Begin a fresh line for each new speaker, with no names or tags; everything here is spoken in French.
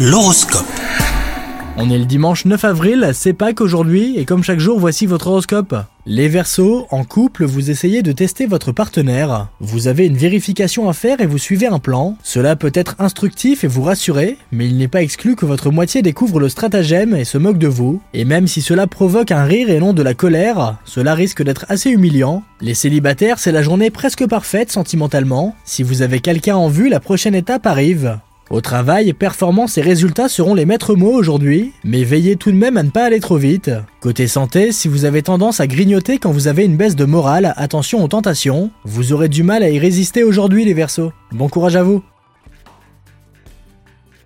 L'horoscope.
On est le dimanche 9 avril, c'est Pâques aujourd'hui, et comme chaque jour, voici votre horoscope. Les Verseaux, en couple, vous essayez de tester votre partenaire. Vous avez une vérification à faire et vous suivez un plan. Cela peut être instructif et vous rassurer, mais il n'est pas exclu que votre moitié découvre le stratagème et se moque de vous. Et même si cela provoque un rire et non de la colère, cela risque d'être assez humiliant. Les célibataires, c'est la journée presque parfaite sentimentalement. Si vous avez quelqu'un en vue, la prochaine étape arrive. Au travail, performance et résultats seront les maîtres mots aujourd'hui, mais veillez tout de même à ne pas aller trop vite. Côté santé, si vous avez tendance à grignoter quand vous avez une baisse de morale, attention aux tentations, vous aurez du mal à y résister aujourd'hui les Verseaux. Bon courage à vous